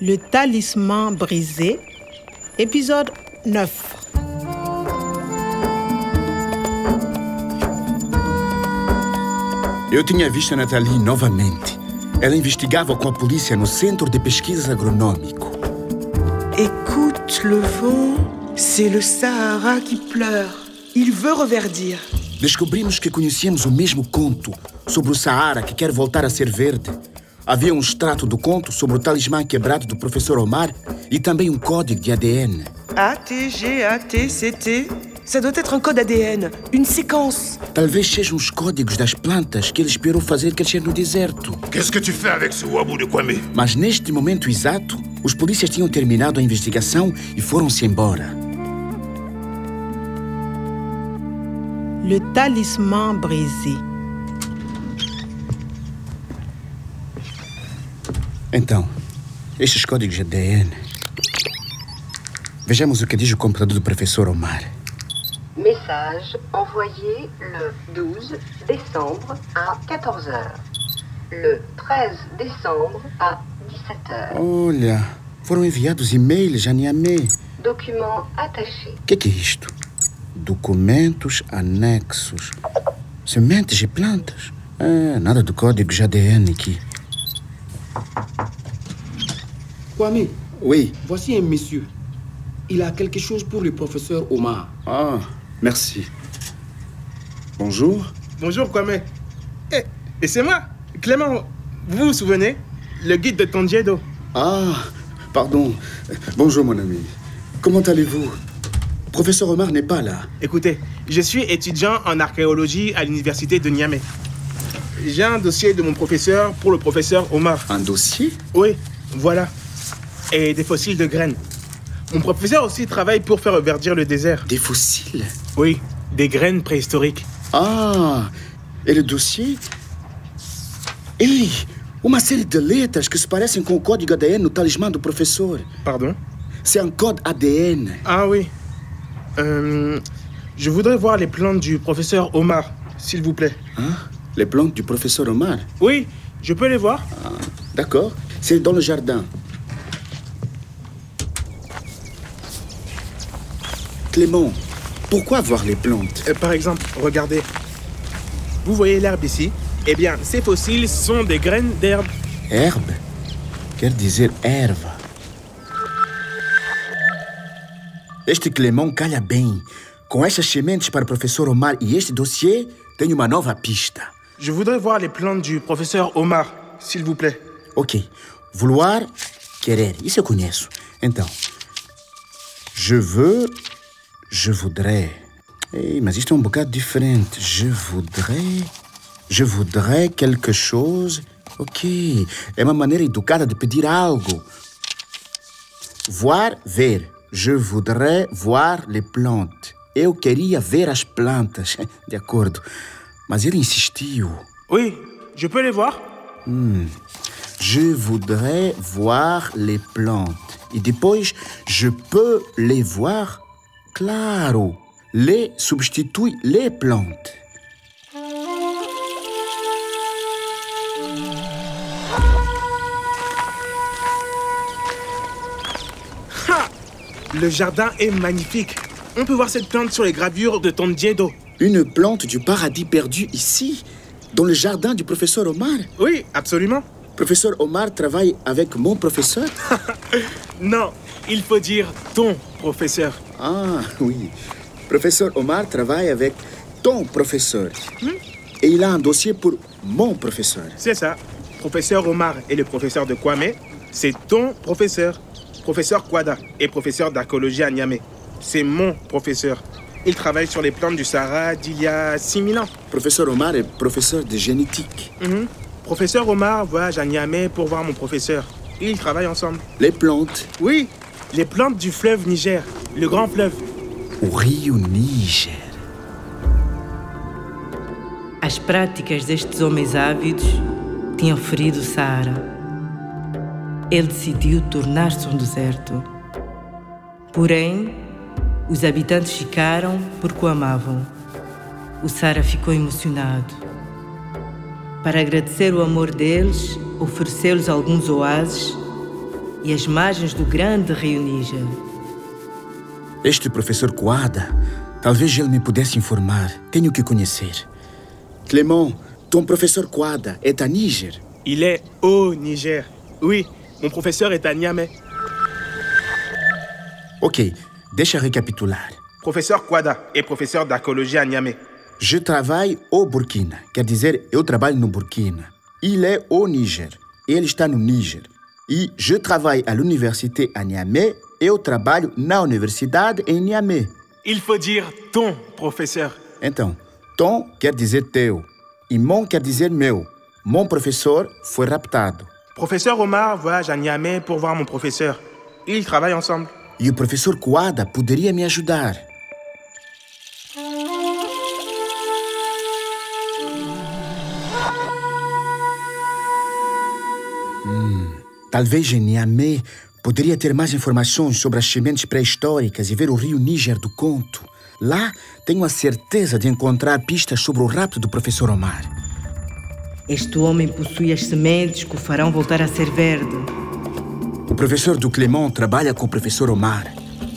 Le talisman brisé, épisode 9. Eu tinha visto a Nathalie novamente. Ela investigava com a polícia no Centro de Pesquisas Agronômico. Écoute le vent, c'est le Sahara qui pleure. Il veut reverdir. Descobrimos que conhecíamos o mesmo conto sobre o Saara que quer voltar a ser verde. Havia um extrato do conto sobre o talismã quebrado do professor Omar e também um código de ADN. A, T, G, A, T, C, T. Ça doit être un code ADN, une séquence. Talvez sejam os códigos das plantas que ele esperou fazer crescer no deserto. Qu'est-ce que tu fais avec ce wabou de Kwame Mas neste momento exato, os polícias tinham terminado a investigação e foram-se embora. Le talisman brisé. Então, estes códigos de ADN. Vejamos o que diz o computador do professor Omar. Message envoyé le 12 décembre à 14h. Le 13 décembre à 17h. Olha, foram enviados e-mails a Niamey. Document attaché. O que, que é isto? Documentos anexos. Sementes e plantas. Ah, nada do código de ADN aqui. Kwame, Oui. voici un monsieur. Il a quelque chose pour le professeur Omar. Ah, merci. Bonjour. Bonjour Kwame. Eh, et c'est moi, Clément. Vous vous souvenez? Le guide de Tondiedo. Ah, pardon. Bonjour, mon ami. Comment allez-vous? Professeur Omar n'est pas là. Écoutez, je suis étudiant en archéologie à l'université de Niamey. J'ai un dossier de mon professeur pour le professeur Omar. Un dossier? Oui, voilà. Et des fossiles de graines. Mon professeur aussi travaille pour faire reverdir le désert. Des fossiles Oui, des graines préhistoriques. Ah, et le dossier? Ei, uma série de letras que se parecem com o código ADN no talismã do professor. Pardon? C'est un code ADN. Ah oui. Euh, je voudrais voir les plantes du professeur Omar, s'il vous plaît. Hein? Les plantes du professeur Omar? Oui, je peux les voir D'accord. C'est dans le jardin. Clément, pourquoi voir les plantes Euh, Par exemple, regardez. Vous voyez l'herbe ici? Eh bien, ces fossiles sont des graines d'herbe. Herbe? Quer dizer erva. Este Clément calha bem. Com estas sementes para o professor Omar e este dossiê, tenho uma nova pista. Je voudrais voir les plantes du professeur Omar, s'il vous plaît. Ok. Vouloir, querer. Isso eu conheço. Então. Je veux, je voudrais. Ei, mas isto é um bocado diferente. Je voudrais. Je voudrais quelque chose. Ok. É uma maneira educada de pedir algo. Voir, ver. Je voudrais voir les plantes. Eu queria ver as plantas. De acordo. Mas ele insistiu. Oui, je peux les voir Je voudrais voir les plantes. E depois, je peux les voir? Claro. Les substitui les plantes. Ha Le jardin est magnifique. On peut voir cette plante sur les gravures de Tondiedo. Une plante du paradis perdu ici, dans le jardin du professeur Omar. Oui, absolument. Professeur Omar travaille avec mon professeur Non, il faut dire ton professeur. Ah, oui. Professeur Omar travaille avec ton professeur. Et il a un dossier pour mon professeur. C'est ça. Professeur Omar est le professeur de Kwame. C'est ton professeur. Professeur Kwada est professeur d'archéologie à Niamey. C'est mon professeur. Il travaille sur les plantes du Sahara d'il y a 6000 ans. Professeur Omar est professeur de génétique. Mhm. Professeur Omar voyage à Niamey pour voir mon professeur. Ils travaillent ensemble. Les plantes Oui, les plantes du fleuve Niger, le grand fleuve. o rio Níger. As práticas destes homens ávidos tinham ferido o Saara. Ele decidiu tornar-se um deserto. Porém, os habitantes ficaram porque o amavam. O Saara ficou emocionado. Para agradecer o amor deles, ofereceu-lhes alguns oásis e as margens do grande rio Níger. Este professor Coada, talvez ele me pudesse informar. Tenho que conhecer. Clément, ton professeur Coada est à Níger. Il est au Niger. Oui, mon professeur est à Niamey. Ok, deixa récapitular. Professeur Kwada est professeur d'archéologie à Niamey. Je travaille au Burkina, quer dizer, eu trabalho no Burkina. Il est au Níger, ele está no Níger. E je travaille à l'université à Niamey, eu trabalho na universidade em Niamey. Il faut dire ton professeur. Então, ton quer dizer teu e mon quer dizer meu. Mon professeur foi raptado. Professeur Omar voyage à Niamey pour voir mon professeur. Ils travaillent ensemble. E o professor Coada poderia me ajudar. Talvez em Niamey poderia ter mais informações sobre as sementes pré-históricas e ver o rio Níger do conto. Lá tenho a certeza de encontrar pistas sobre o rapto do professor Omar. Este homem possui as sementes que o farão voltar a ser verde. O professor do Clément trabalha com o professor Omar.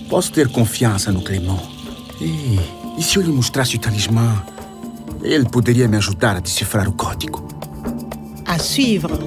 Posso ter confiança no Clément. E, e se eu lhe mostrasse o talismã? Ele poderia me ajudar a decifrar o código. À suivre.